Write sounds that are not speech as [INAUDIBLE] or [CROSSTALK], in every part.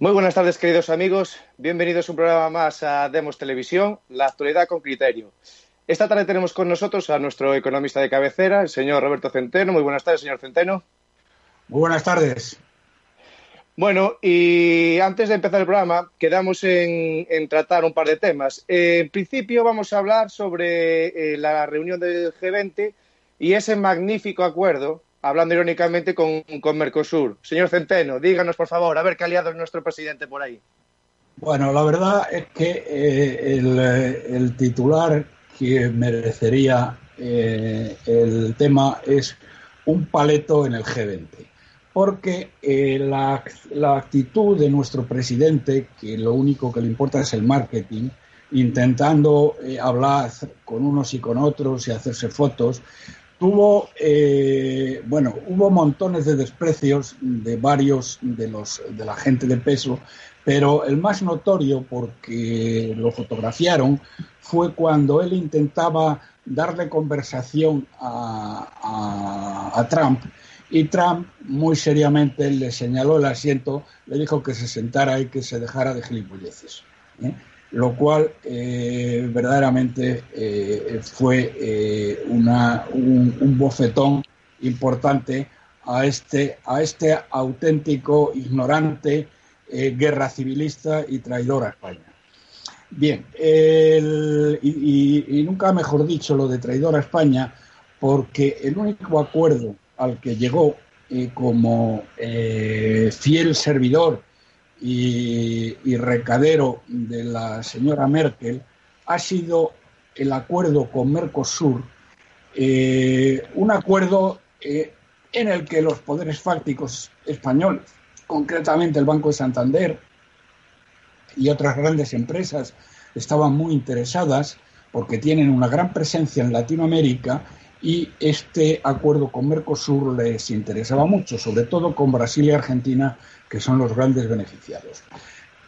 Muy buenas tardes, queridos amigos. Bienvenidos a un programa más a Demos Televisión, la actualidad con criterio. Esta tarde tenemos con nosotros a nuestro economista de cabecera, el señor Roberto Centeno. Muy buenas tardes, señor Centeno. Muy buenas tardes. Bueno, y antes de empezar el programa, quedamos en, tratar un par de temas. en principio vamos a hablar sobre eh, la reunión del G20 y ese magnífico acuerdo hablando irónicamente con, Mercosur. Señor Centeno, díganos, por favor, a ver qué aliado es nuestro presidente por ahí. Bueno, la verdad es que eh, el, titular que merecería eh, el tema es un paleto en el G20, porque eh, la, la, actitud de nuestro presidente, que lo único que le importa es el marketing, intentando hablar con unos y con otros y hacerse fotos, tuvo, eh, bueno, hubo montones de desprecios de varios de los de la gente de peso, pero el más notorio, porque lo fotografiaron, fue cuando él intentaba darle conversación a, a, Trump y Trump muy seriamente le señaló el asiento, le dijo que se sentara y que se dejara de gilipolleces. ¿eh? Lo cual eh, verdaderamente eh, fue eh, una, un, bofetón importante a este, a este auténtico ignorante, guerra civilista y traidor a España. Bien, y, y, nunca mejor dicho lo de traidor a España, porque el único acuerdo al que llegó como fiel servidor y, recadero de la señora Merkel ha sido el acuerdo con Mercosur, eh, un acuerdo eh, en el que los poderes fácticos españoles, concretamente el Banco de Santander y otras grandes empresas, estaban muy interesadas porque tienen una gran presencia en Latinoamérica y este acuerdo con Mercosur les interesaba mucho, sobre todo con Brasil y Argentina, que son los grandes beneficiados.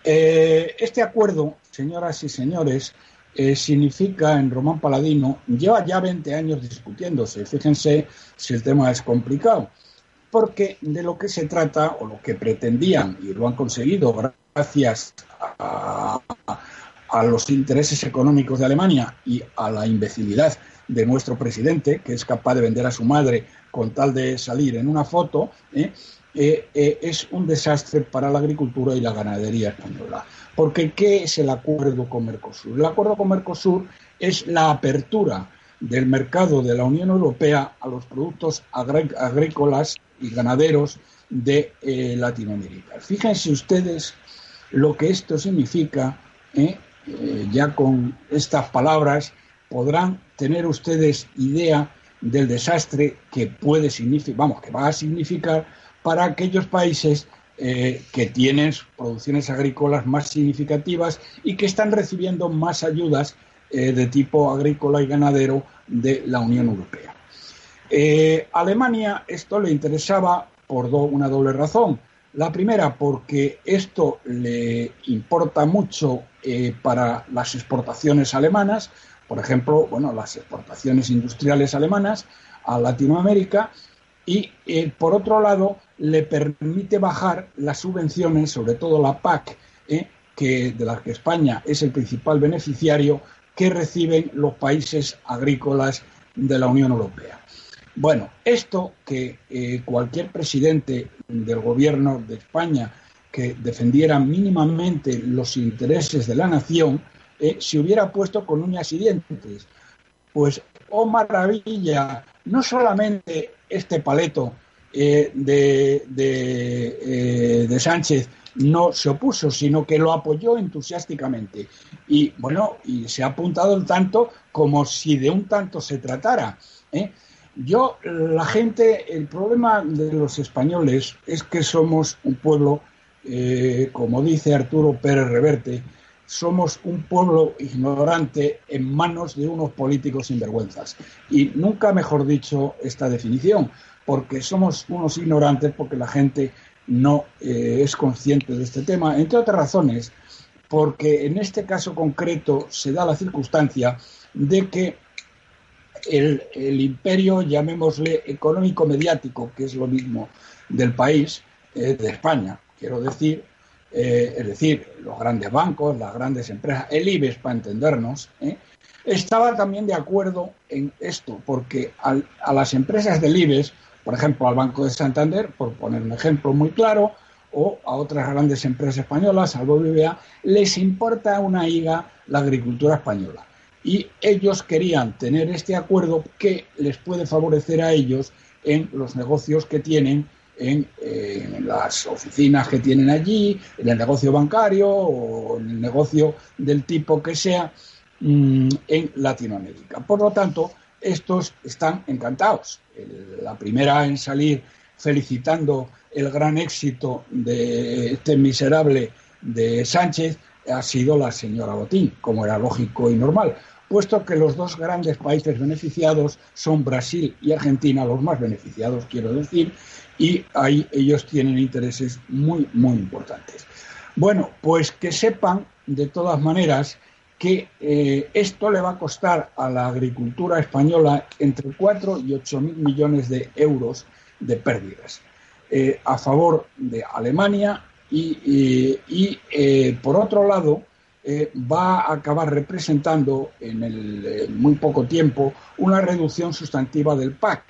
Eh, este acuerdo, señoras y señores, eh, significa en Román Paladino, lleva ya 20 años discutiéndose. Fíjense si el tema es complicado, porque de lo que se trata, o lo que pretendían, y lo han conseguido gracias a, a los intereses económicos de Alemania y a la imbecilidad de nuestro presidente, que es capaz de vender a su madre con tal de salir en una foto, ¿eh? Eh, eh, es un desastre para la agricultura y la ganadería española. Porque ¿qué es el acuerdo con Mercosur? El acuerdo con Mercosur es la apertura del mercado de la Unión Europea a los productos agrícolas y ganaderos de Latinoamérica. Fíjense ustedes lo que esto significa, ya con estas palabras podrán tener ustedes idea del desastre que puede significar, vamos, que va a significar para aquellos países eh, que tienen producciones agrícolas más significativas y que están recibiendo más ayudas eh, de tipo agrícola y ganadero de la Unión Europea. Eh, Alemania esto le interesaba por una doble razón. La primera, porque esto le importa mucho para las exportaciones alemanas, por ejemplo, bueno, las exportaciones industriales alemanas a Latinoamérica, y por otro lado le permite bajar las subvenciones, sobre todo la PAC, ¿eh? que, de las que España es el principal beneficiario, que reciben los países agrícolas de la Unión Europea. Bueno, esto que eh, cualquier presidente del gobierno de España que defendiera mínimamente los intereses de la nación, eh, se hubiera puesto con uñas y dientes. Pues, oh maravilla, no solamente este paleto eh, de, de, Sánchez no se opuso, sino que lo apoyó entusiásticamente. Y bueno, y se ha apuntado el tanto como si de un tanto se tratara. Yo, la gente, el problema de los españoles es que somos un pueblo, como dice Arturo Pérez Reverte, somos un pueblo ignorante en manos de unos políticos sinvergüenzas. Y nunca mejor dicho esta definición, porque somos unos ignorantes, porque la gente no eh, es consciente de este tema, entre otras razones, porque en este caso concreto se da la circunstancia de que el, imperio, llamémosle económico-mediático, que es lo mismo del país, eh, de España, quiero decir, eh, es decir, los grandes bancos, las grandes empresas, el IBEX para entendernos, ¿eh? estaba también de acuerdo en esto, porque a las empresas del IBEX, por ejemplo al Banco de Santander, por poner un ejemplo muy claro, o a otras grandes empresas españolas, salvo BBA, les importa una higa la agricultura española. Y ellos querían tener este acuerdo que les puede favorecer a ellos en los negocios que tienen en, las oficinas que tienen allí, en el negocio bancario o en el negocio del tipo que sea mm, en Latinoamérica. Por lo tanto, estos están encantados. la primera en salir felicitando el gran éxito de este miserable de Sánchez ha sido la señora Botín, como era lógico y normal, puesto que los dos grandes países beneficiados son Brasil y Argentina, los más beneficiados, quiero decir, y ahí ellos tienen intereses muy, muy importantes. Bueno, pues que sepan, de todas maneras, que eh, esto le va a costar a la agricultura española entre 4 y 8 mil millones de euros de pérdidas eh, a favor de Alemania y, eh, por otro lado va a acabar representando en el muy poco tiempo una reducción sustantiva del PAC.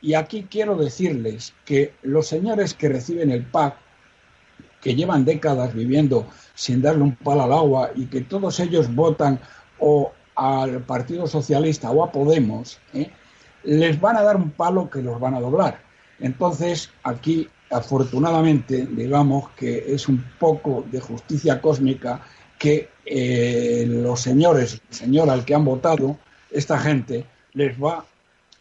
Y aquí quiero decirles que los señores que reciben el PAC, que llevan décadas viviendo sin darle un palo al agua y que todos ellos votan o al Partido Socialista o a Podemos, ¿eh? les van a dar un palo que los van a doblar. Entonces, aquí, afortunadamente, digamos que es un poco de justicia cósmica que eh, los señores, señor al que han votado, esta gente, les va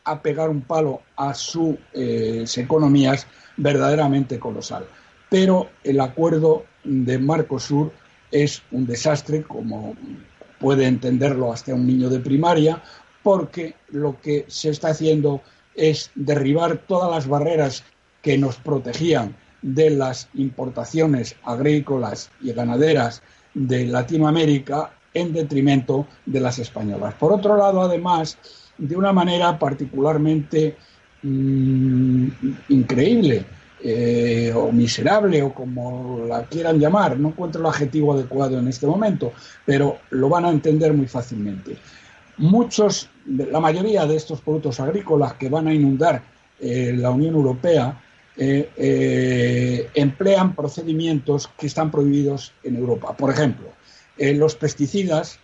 a pegar un palo a sus eh, economías verdaderamente colosal. Pero el acuerdo de Marcosur es un desastre, como puede entenderlo hasta un niño de primaria, porque lo que se está haciendo es derribar todas las barreras que nos protegían de las importaciones agrícolas y ganaderas de Latinoamérica en detrimento de las españolas. Por otro lado, además, de una manera particularmente mm, increíble, eh, o miserable o como la quieran llamar, no encuentro el adjetivo adecuado en este momento, pero lo van a entender muy fácilmente. Muchos, la mayoría de estos productos agrícolas que van a inundar eh, la Unión Europea eh, emplean procedimientos que están prohibidos en Europa. Por ejemplo, los pesticidas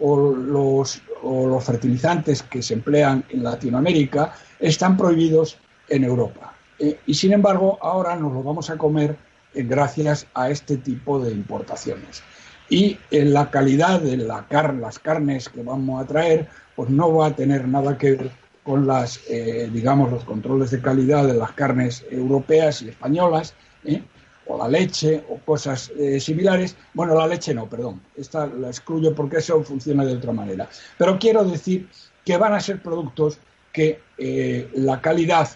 o los, los fertilizantes que se emplean en Latinoamérica están prohibidos en Europa. Eh, y sin embargo, ahora nos lo vamos a comer eh, gracias a este tipo de importaciones. Y eh, la calidad de la las carnes que vamos a traer, pues no va a tener nada que ver con las, digamos, los controles de calidad de las carnes europeas y españolas, o la leche, o cosas similares. Bueno, la leche no, perdón, esta la excluyo porque eso funciona de otra manera. Pero quiero decir que van a ser productos que la calidad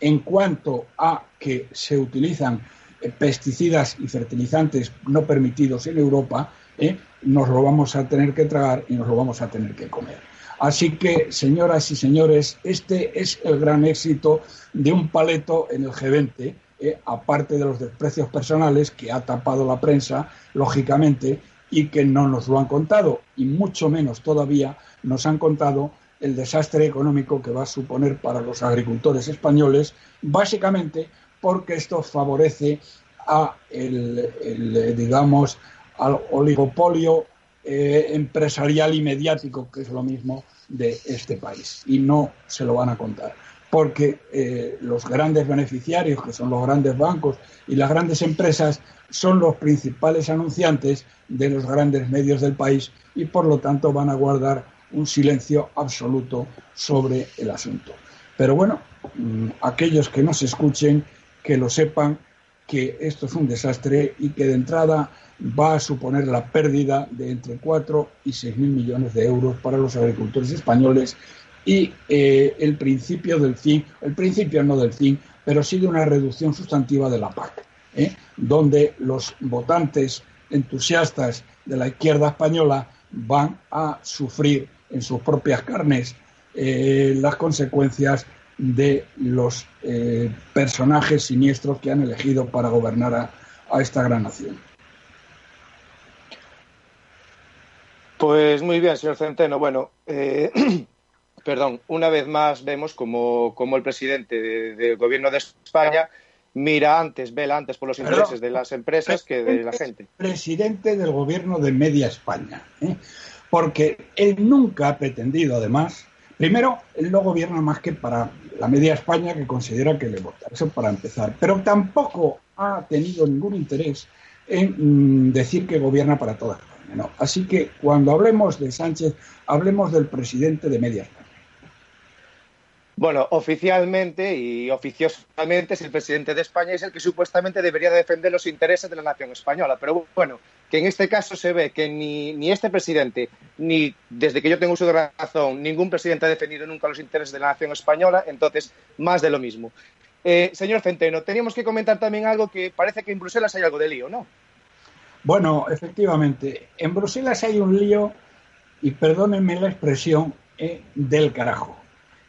en cuanto a que se utilizan eh, pesticidas y fertilizantes no permitidos en Europa, eh, nos lo vamos a tener que tragar y nos lo vamos a tener que comer. Así que, señoras y señores, este es el gran éxito de un paleto en el G20, eh, aparte de los desprecios personales que ha tapado la prensa, lógicamente, y que no nos lo han contado, y mucho menos todavía nos han contado el desastre económico que va a suponer para los agricultores españoles, básicamente porque esto favorece a el, digamos al oligopolio eh, empresarial y mediático, que es lo mismo de este país. Y no se lo van a contar. Porque eh, los grandes beneficiarios, que son los grandes bancos y las grandes empresas, son los principales anunciantes de los grandes medios del país y por lo tanto van a guardar un silencio absoluto sobre el asunto. Pero bueno, mm, aquellos que no se escuchen, que lo sepan, que esto es un desastre y que de entrada va a suponer la pérdida de entre 4 y 6 mil millones de euros para los agricultores españoles y eh, el principio del fin, el principio no del fin, pero sí de una reducción sustantiva de la PAC, ¿eh? donde los votantes entusiastas de la izquierda española van a sufrir en sus propias carnes eh, las consecuencias de los personajes siniestros que han elegido para gobernar a, esta gran nación. Pues muy bien, señor Centeno. Bueno, eh, [CLEARS THROAT] perdón, una vez más vemos como, el presidente del gobierno de España mira antes, vela antes por los intereses de las empresas que de la gente. Presidente del gobierno de Media España. ¿eh? Porque él nunca ha pretendido, además, primero, él no gobierna más que para la Media España que considera que le vota. Eso para empezar. Pero tampoco ha tenido ningún interés en mm, decir que gobierna para toda España. Así que cuando hablemos de Sánchez, hablemos del presidente de Media España. Bueno, oficialmente y oficiosamente es el presidente de España y es el que supuestamente debería defender los intereses de la nación española. Pero bueno, que en este caso se ve que ni, ni este presidente, ni desde que yo tengo uso de razón, ningún presidente ha defendido nunca los intereses de la nación española, entonces más de lo mismo. Eh, señor Centeno, teníamos que comentar también algo que parece que en Bruselas hay algo de lío, ¿no? Bueno, efectivamente, en Bruselas hay un lío, y perdónenme la expresión, eh, del carajo.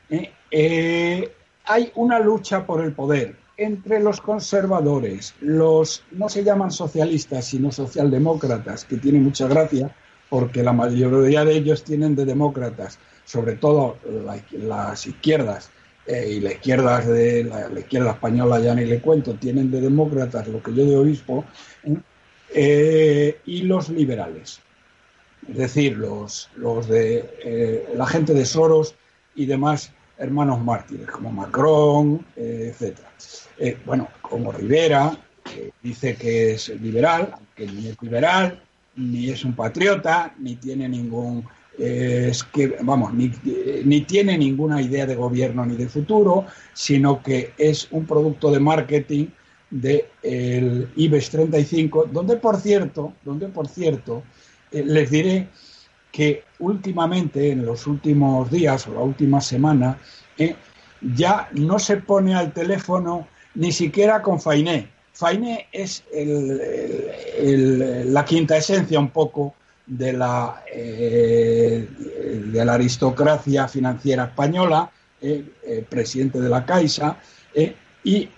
Eh, eh, hay una lucha por el poder entre los conservadores, los no se llaman socialistas, sino socialdemócratas, que tiene mucha gracia, porque la mayoría de ellos tienen de demócratas, sobre todo las izquierdas, y la izquierda, de, la, izquierda española ya ni le cuento, tienen de demócratas lo que yo de obispo, y los liberales, es decir, los, los de la gente de Soros y demás hermanos mártires, como Macron, eh, etc. Eh, bueno, como Rivera, que dice que es liberal, aunque ni es liberal, ni es un patriota, ni tiene ningún eh, es que, vamos, ni, ni, tiene ninguna idea de gobierno ni de futuro, sino que es un producto de marketing del de IBEX 35, donde por cierto, donde por cierto, les diré que últimamente, en los últimos días o la última semana, eh, ya no se pone al teléfono ni siquiera con Fainé. Fainé es la quinta esencia un poco de la, eh, de la aristocracia financiera española, eh, presidente de la Caixa, y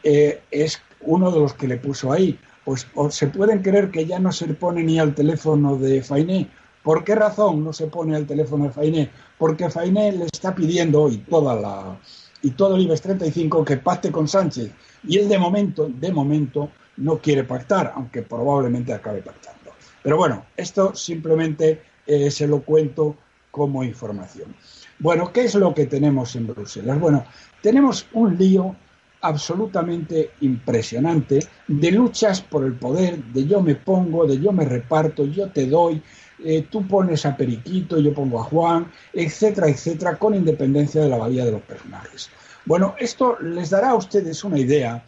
es uno de los que le puso ahí. Pues se pueden creer que ya no se pone ni al teléfono de Fainé ¿Por qué razón no se pone el teléfono de Fainé? Porque Fainé le está pidiendo, y, toda la, y todo el IBEX 35, que pacte con Sánchez. Y él de momento, de momento, no quiere pactar, aunque probablemente acabe pactando. Pero bueno, esto simplemente eh, se lo cuento como información. Bueno, ¿qué es lo que tenemos en Bruselas? Bueno, tenemos un lío absolutamente impresionante de luchas por el poder, de yo me pongo, de yo me reparto, yo te doy, eh, tú pones a Periquito, yo pongo a Juan, etcétera, etcétera, con independencia de la valía de los personajes. Bueno, esto les dará a ustedes una idea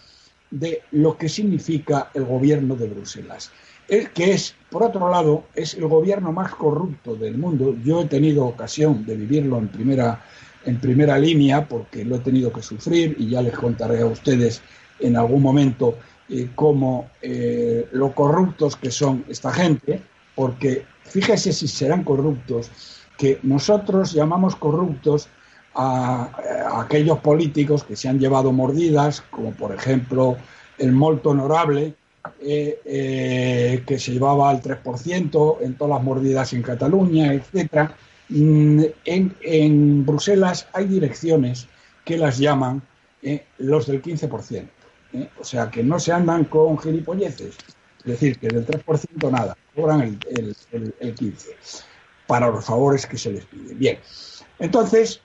de lo que significa el gobierno de Bruselas. El que es, por otro lado, es el gobierno más corrupto del mundo. Yo he tenido ocasión de vivirlo en primera, en primera línea porque lo he tenido que sufrir y ya les contaré a ustedes en algún momento eh, cómo eh, lo corruptos que son esta gente, porque fíjese si serán corruptos, que nosotros llamamos corruptos a, aquellos políticos que se han llevado mordidas, como por ejemplo el molto honorable, eh, que se llevaba al 3% en todas las mordidas en Cataluña, etc. Mm, en, Bruselas hay direcciones que las llaman eh, los del 15%. O sea, que no se andan con gilipolleces. Es decir, que del 3% nada cobran el, el, 15 para los favores que se les pide. Bien, entonces,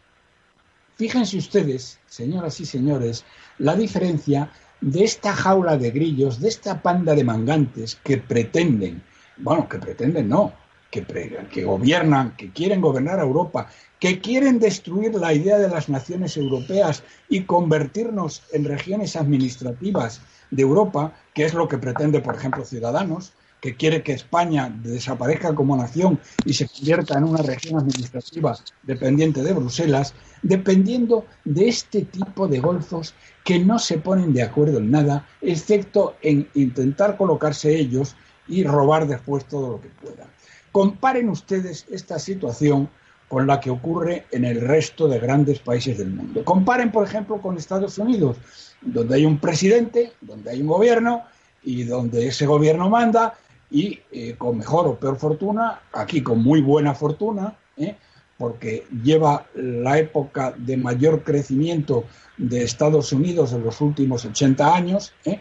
fíjense ustedes, señoras y señores, la diferencia de esta jaula de grillos, de esta panda de mangantes que pretenden, bueno, que pretenden no, que, que, gobiernan, que quieren gobernar a Europa, que quieren destruir la idea de las naciones europeas y convertirnos en regiones administrativas de Europa, que es lo que pretende, por ejemplo, Ciudadanos, que quiere que España desaparezca como nación y se convierta en una región administrativa dependiente de Bruselas, dependiendo de este tipo de golfos que no se ponen de acuerdo en nada, excepto en intentar colocarse ellos y robar después todo lo que puedan. Comparen ustedes esta situación con la que ocurre en el resto de grandes países del mundo. Comparen, por ejemplo, con Estados Unidos, donde hay un presidente, donde hay un gobierno y donde ese gobierno manda y eh, con mejor o peor fortuna, aquí con muy buena fortuna, ¿eh? porque lleva la época de mayor crecimiento de Estados Unidos en los últimos 80 años, ¿eh?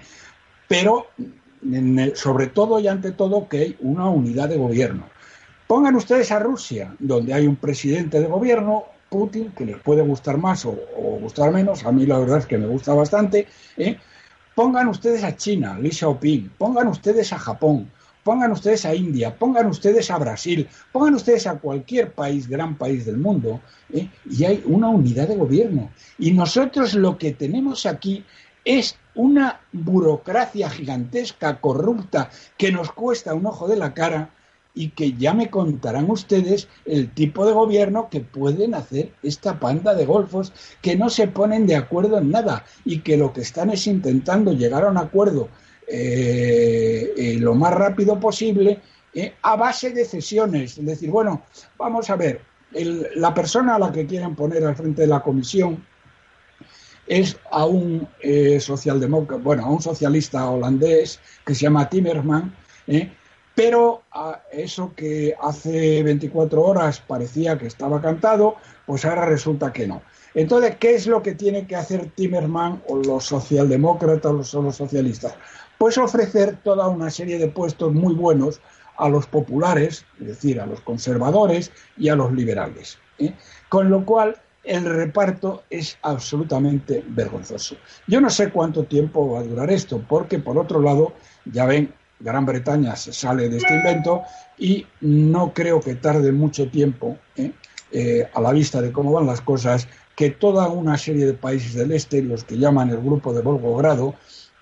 pero sobre todo y ante todo que hay una unidad de gobierno. Pongan ustedes a Rusia, donde hay un presidente de gobierno, Putin, que les puede gustar más o, gustar menos, a mí la verdad es que me gusta bastante. ¿eh? Pongan ustedes a China, Li Xiaoping, pongan ustedes a Japón, pongan ustedes a India, pongan ustedes a Brasil, pongan ustedes a cualquier país, gran país del mundo, ¿eh? y hay una unidad de gobierno. Y nosotros lo que tenemos aquí es una burocracia gigantesca, corrupta, que nos cuesta un ojo de la cara y que ya me contarán ustedes el tipo de gobierno que pueden hacer esta panda de golfos que no se ponen de acuerdo en nada y que lo que están es intentando llegar a un acuerdo eh, eh, lo más rápido posible eh, a base de cesiones. Es decir, bueno, vamos a ver, la persona a la que quieren poner al frente de la comisión es a un socialdemócrata, bueno, a un socialista holandés que se llama Timmerman, pero a eso que hace 24 horas parecía que estaba cantado, pues ahora resulta que no. Entonces, ¿qué es lo que tiene que hacer Timmerman o los socialdemócratas o los socialistas? Pues ofrecer toda una serie de puestos muy buenos a los populares, es decir, a los conservadores y a los liberales. ¿eh? Con lo cual, el reparto es absolutamente vergonzoso. Yo no sé cuánto tiempo va a durar esto, porque por otro lado, ya ven, Gran Bretaña se sale de este invento y no creo que tarde mucho tiempo, ¿eh? Eh, a la vista de cómo van las cosas, que toda una serie de países del este, los que llaman el grupo de Volgogrado,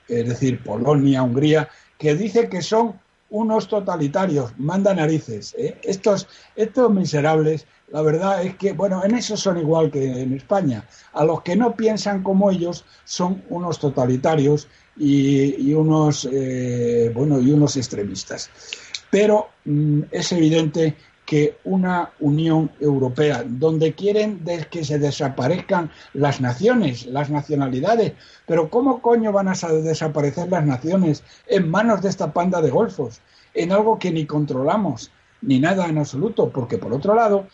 es decir, Polonia, Hungría, que dice que son unos totalitarios, manda narices. ¿eh? Estos, estos miserables, la verdad es que, bueno, en eso son igual que en España. A los que no piensan como ellos son unos totalitarios y, unos, eh, bueno, y unos extremistas. Pero mm, es evidente que una Unión Europea donde quieren que se desaparezcan las naciones, las nacionalidades. Pero ¿cómo coño van a desaparecer las naciones en manos de esta panda de golfos? En algo que ni controlamos, ni nada en absoluto. Porque por otro lado,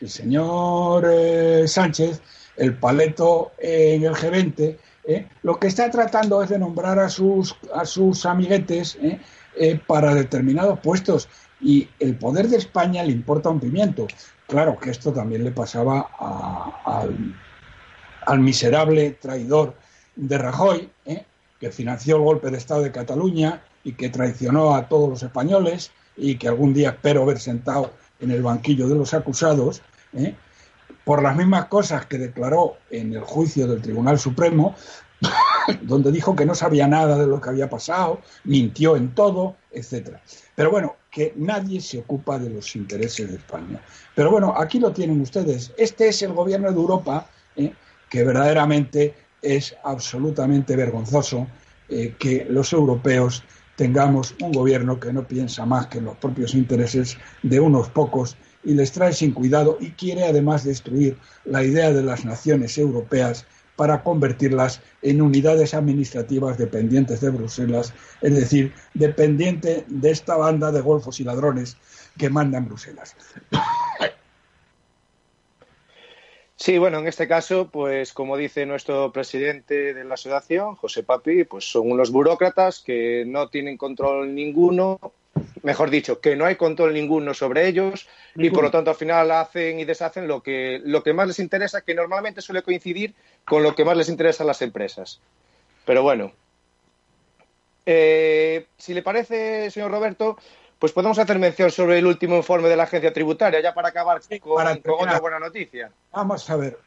el señor eh, Sánchez, el paleto en el G20, ¿eh? lo que está tratando es de nombrar a sus, a sus amiguetes ¿eh? Para determinados puestos y el poder de España le importa un pimiento. Claro que esto también le pasaba al, al, miserable traidor de Rajoy, que financió el golpe de Estado de Cataluña y que traicionó a todos los españoles y que algún día espero ver sentado en el banquillo de los acusados, por las mismas cosas que declaró en el juicio del Tribunal Supremo, [LAUGHS] donde dijo que no sabía nada de lo que había pasado, mintió en todo, etcétera. Pero bueno, que nadie se ocupa de los intereses de España. Pero bueno, aquí lo tienen ustedes. Este es el gobierno de Europa ¿eh? que verdaderamente es absolutamente vergonzoso eh, que los europeos tengamos un gobierno que no piensa más que en los propios intereses de unos pocos y les trae sin cuidado y quiere además destruir la idea de las naciones europeas para convertirlas en unidades administrativas dependientes de Bruselas, es decir, dependiente de esta banda de golfos y ladrones que manda en Bruselas. Sí, bueno, en este caso, pues como dice nuestro presidente de la asociación, José Papi, pues son unos burócratas que no tienen control ninguno. Mejor dicho, que no hay control ninguno sobre ellos y por lo tanto al final hacen y deshacen lo que, lo que más les interesa, que normalmente suele coincidir con lo que más les interesa a las empresas. Pero bueno, eh, si le parece, señor Roberto, pues podemos hacer mención sobre el último informe de la agencia tributaria, ya para acabar con, otra buena noticia. Vamos a ver.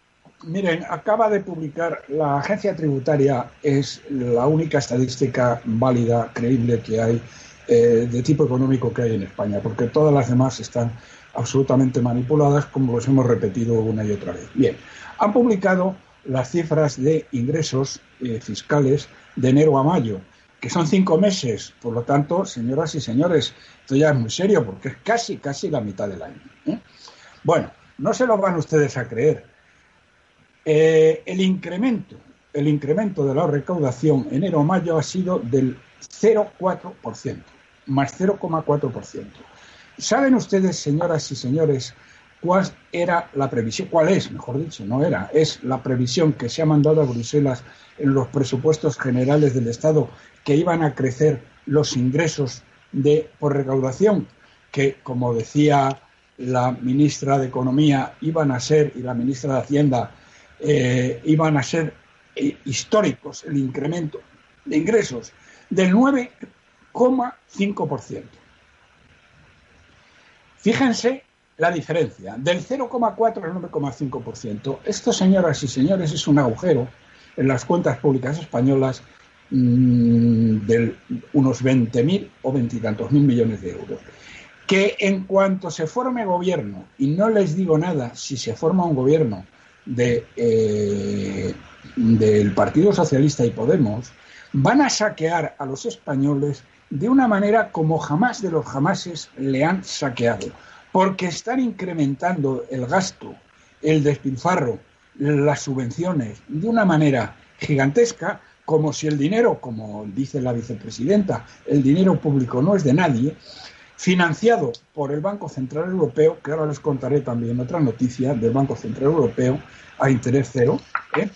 Miren, acaba de publicar la agencia tributaria, es la única estadística válida, creíble que hay eh, de tipo económico que hay en España, porque todas las demás están absolutamente manipuladas, como los hemos repetido una y otra vez. Bien, han publicado las cifras de ingresos eh, fiscales de enero a mayo, que son cinco meses. Por lo tanto, señoras y señores, esto ya es muy serio, porque es casi, casi la mitad del año. ¿eh? Bueno, no se lo van ustedes a creer. el incremento, el incremento de la recaudación enero a mayo ha sido del 0,4%. más 0,4%. ¿Saben ustedes, señoras y señores, cuál era la previsión? ¿Cuál es, mejor dicho? No era, es la previsión que se ha mandado a Bruselas en los presupuestos generales del Estado que iban a crecer los ingresos de por recaudación, que, como decía la ministra de Economía, iban a ser, y la ministra de Hacienda, eh, iban a ser eh, históricos el incremento de ingresos del 9,5%. Fíjense la diferencia, del 0,4 al 9,5%. Esto, señoras y señores, es un agujero en las cuentas públicas españolas mmm, de unos 20.000 o veintitantos mil millones de euros. Que en cuanto se forme gobierno, y no les digo nada si se forma un gobierno de, eh, del Partido Socialista y Podemos, van a saquear a los españoles de una manera como jamás de los jamases le han saqueado, porque están incrementando el gasto, el despilfarro, las subvenciones de una manera gigantesca, como si el dinero, como dice la vicepresidenta, el dinero público no es de nadie, financiado por el Banco Central Europeo, que ahora les contaré también otra noticia del Banco Central Europeo a interés cero, ¿eh?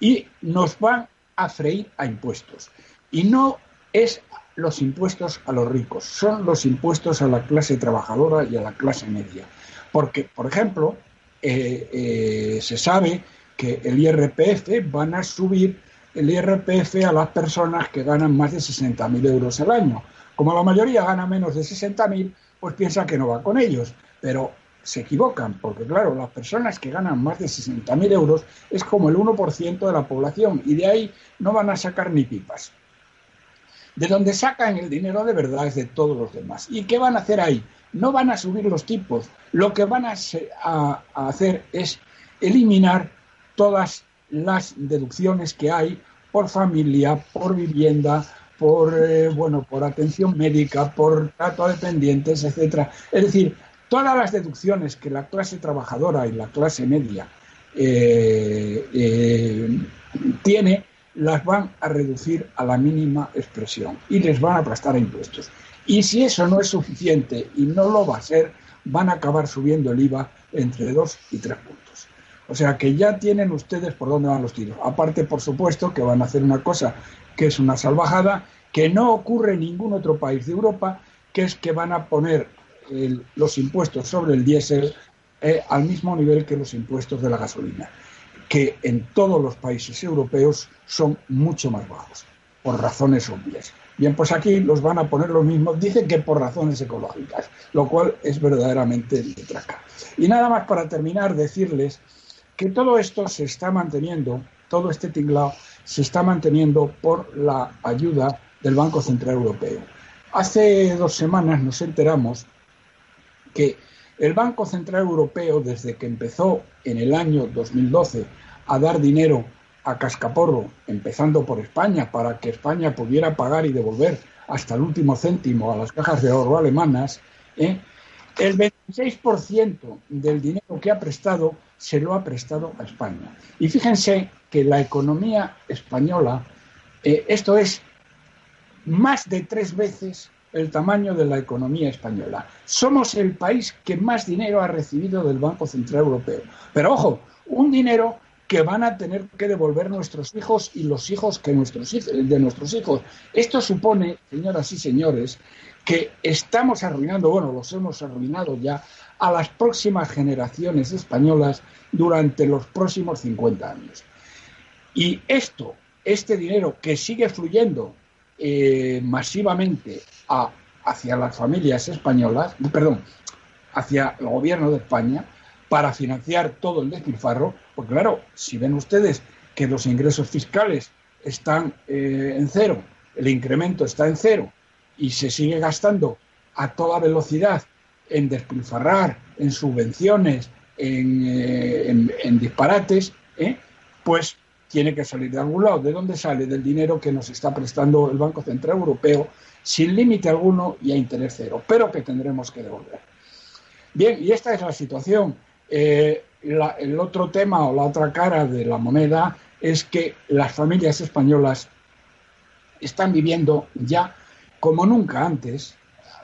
y nos van a freír a impuestos. Y no es los impuestos a los ricos, son los impuestos a la clase trabajadora y a la clase media. Porque, por ejemplo, eh, eh, se sabe que el IRPF van a subir el IRPF a las personas que ganan más de 60.000 euros al año. Como la mayoría gana menos de 60.000, pues piensa que no va con ellos. Pero se equivocan, porque claro, las personas que ganan más de 60.000 euros es como el 1% de la población y de ahí no van a sacar ni pipas. De donde sacan el dinero de verdad es de todos los demás. ¿Y qué van a hacer ahí? No van a subir los tipos. Lo que van a, hacer es eliminar todas las deducciones que hay por familia, por vivienda, por eh, bueno, por atención médica, por trato a dependientes, etcétera. Es decir, todas las deducciones que la clase trabajadora y la clase media eh, eh, tiene, las van a reducir a la mínima expresión y les van a aplastar a impuestos. Y si eso no es suficiente y no lo va a ser, van a acabar subiendo el IVA entre dos y tres puntos. O sea que ya tienen ustedes por dónde van los tiros. Aparte, por supuesto, que van a hacer una cosa que es una salvajada, que no ocurre en ningún otro país de Europa, que es que van a poner los impuestos sobre el diésel eh, al mismo nivel que los impuestos de la gasolina, que en todos los países europeos son mucho más bajos, por razones obvias. Bien, pues aquí los van a poner lo mismo, dicen que por razones ecológicas, lo cual es verdaderamente de traca. Y nada más para terminar, decirles que todo esto se está manteniendo, todo este tinglado se está manteniendo por la ayuda del Banco Central Europeo. Hace dos semanas nos enteramos que el Banco Central Europeo, desde que empezó en el año 2012 a dar dinero a cascaporro, empezando por España, para que España pudiera pagar y devolver hasta el último céntimo a las cajas de ahorro alemanas, ¿eh? el 26% del dinero que ha prestado se lo ha prestado a España. Y fíjense que la economía española, eh, esto es más de tres veces el tamaño de la economía española. Somos el país que más dinero ha recibido del Banco Central Europeo. Pero ojo, un dinero que van a tener que devolver nuestros hijos y los hijos que de nuestros hijos. Esto supone, señoras y señores, que estamos arruinando, bueno, los hemos arruinado ya, a las próximas generaciones españolas durante los próximos 50 años. Y esto, este dinero que sigue fluyendo eh, masivamente hacia las familias españolas, perdón, hacia el gobierno de España para financiar todo el despilfarro, porque claro, si ven ustedes que los ingresos fiscales están eh, en cero, el incremento está en cero y se sigue gastando a toda velocidad en despilfarrar, en subvenciones, en, eh, disparates, pues tiene que salir de algún lado. ¿De dónde sale? Del dinero que nos está prestando el Banco Central Europeo sin límite alguno y a interés cero, pero que tendremos que devolver. Bien, y esta es la situación. Eh, el otro tema o la otra cara de la moneda es que las familias españolas están viviendo ya como nunca antes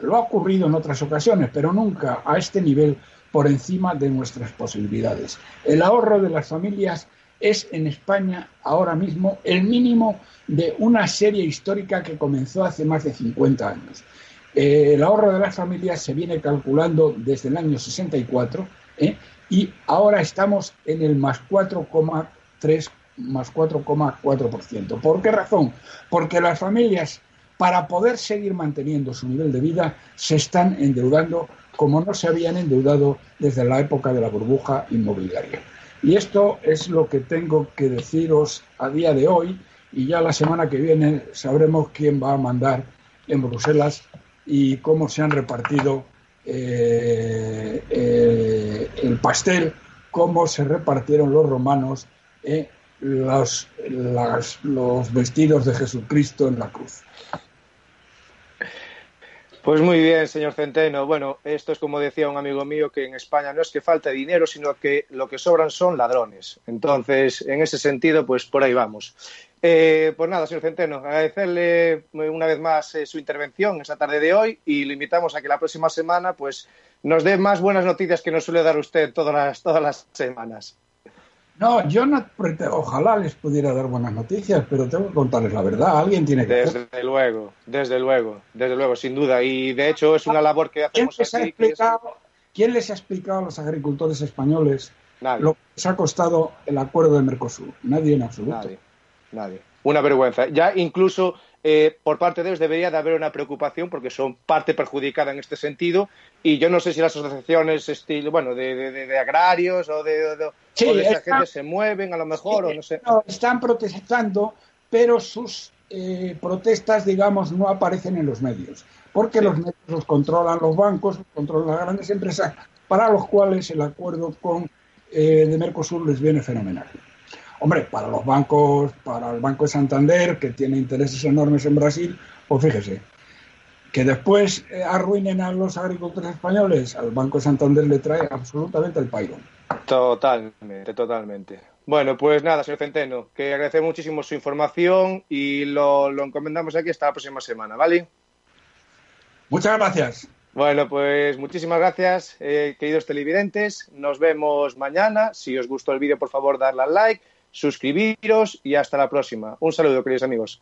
Lo ha ocurrido en otras ocasiones, pero nunca a este nivel por encima de nuestras posibilidades. El ahorro de las familias es en España ahora mismo el mínimo de una serie histórica que comenzó hace más de 50 años. Eh, el ahorro de las familias se viene calculando desde el año 64 ¿eh? y ahora estamos en el más 4,3 más 4,4%. ¿Por qué razón? Porque las familias, para poder seguir manteniendo su nivel de vida, se están endeudando como no se habían endeudado desde la época de la burbuja inmobiliaria. Y esto es lo que tengo que deciros a día de hoy y ya la semana que viene sabremos quién va a mandar en Bruselas y cómo se han repartido eh, eh, el pastel, cómo se repartieron los romanos eh, los, los vestidos de Jesucristo en la cruz. Pues muy bien, señor Centeno. Bueno, esto es como decía un amigo mío que en España no es que falte dinero, sino que lo que sobran son ladrones. Entonces, en ese sentido, pues por ahí vamos. Eh, pues nada, señor Centeno, agradecerle una vez más eh, su intervención esta tarde de hoy y le invitamos a que la próxima semana pues nos dé más buenas noticias que nos suele dar usted todas las, todas las semanas. No, yo no, ojalá les pudiera dar buenas noticias, pero tengo que contarles la verdad. Alguien tiene que. Desde luego, desde luego, desde luego, sin duda. Y de hecho es una labor que hacemos ¿Quién les, ha explicado, ¿Quién les ha explicado a los agricultores españoles lo que les ha costado el acuerdo de Mercosur? Nadie en absoluto. Nadie, nadie. Una vergüenza. Ya incluso eh, por parte de ellos debería de haber una preocupación porque son parte perjudicada en este sentido y yo no sé si las asociaciones estilo, bueno, de, agrarios o de, esa gente se mueven a lo mejor o no sé. están protestando, pero sus eh, protestas, digamos, no aparecen en los medios porque los medios los controlan los bancos, los controlan las grandes empresas para los cuales el acuerdo con eh, de Mercosur les viene fenomenal. Hombre, para los bancos, para el Banco de Santander, que tiene intereses enormes en Brasil, pues fíjese, que después eh, arruinen a los agricultores españoles, al Banco de Santander le trae absolutamente el pairo. Totalmente, totalmente. Bueno, pues nada, señor Centeno, que agradece muchísimo su información y lo, encomendamos aquí hasta la próxima semana, ¿vale? Muchas gracias. Bueno, pues muchísimas gracias, eh, queridos televidentes. Nos vemos mañana. Si os gustó el vídeo, por favor, darle al like suscribiros y hasta la próxima. Un saludo, queridos amigos.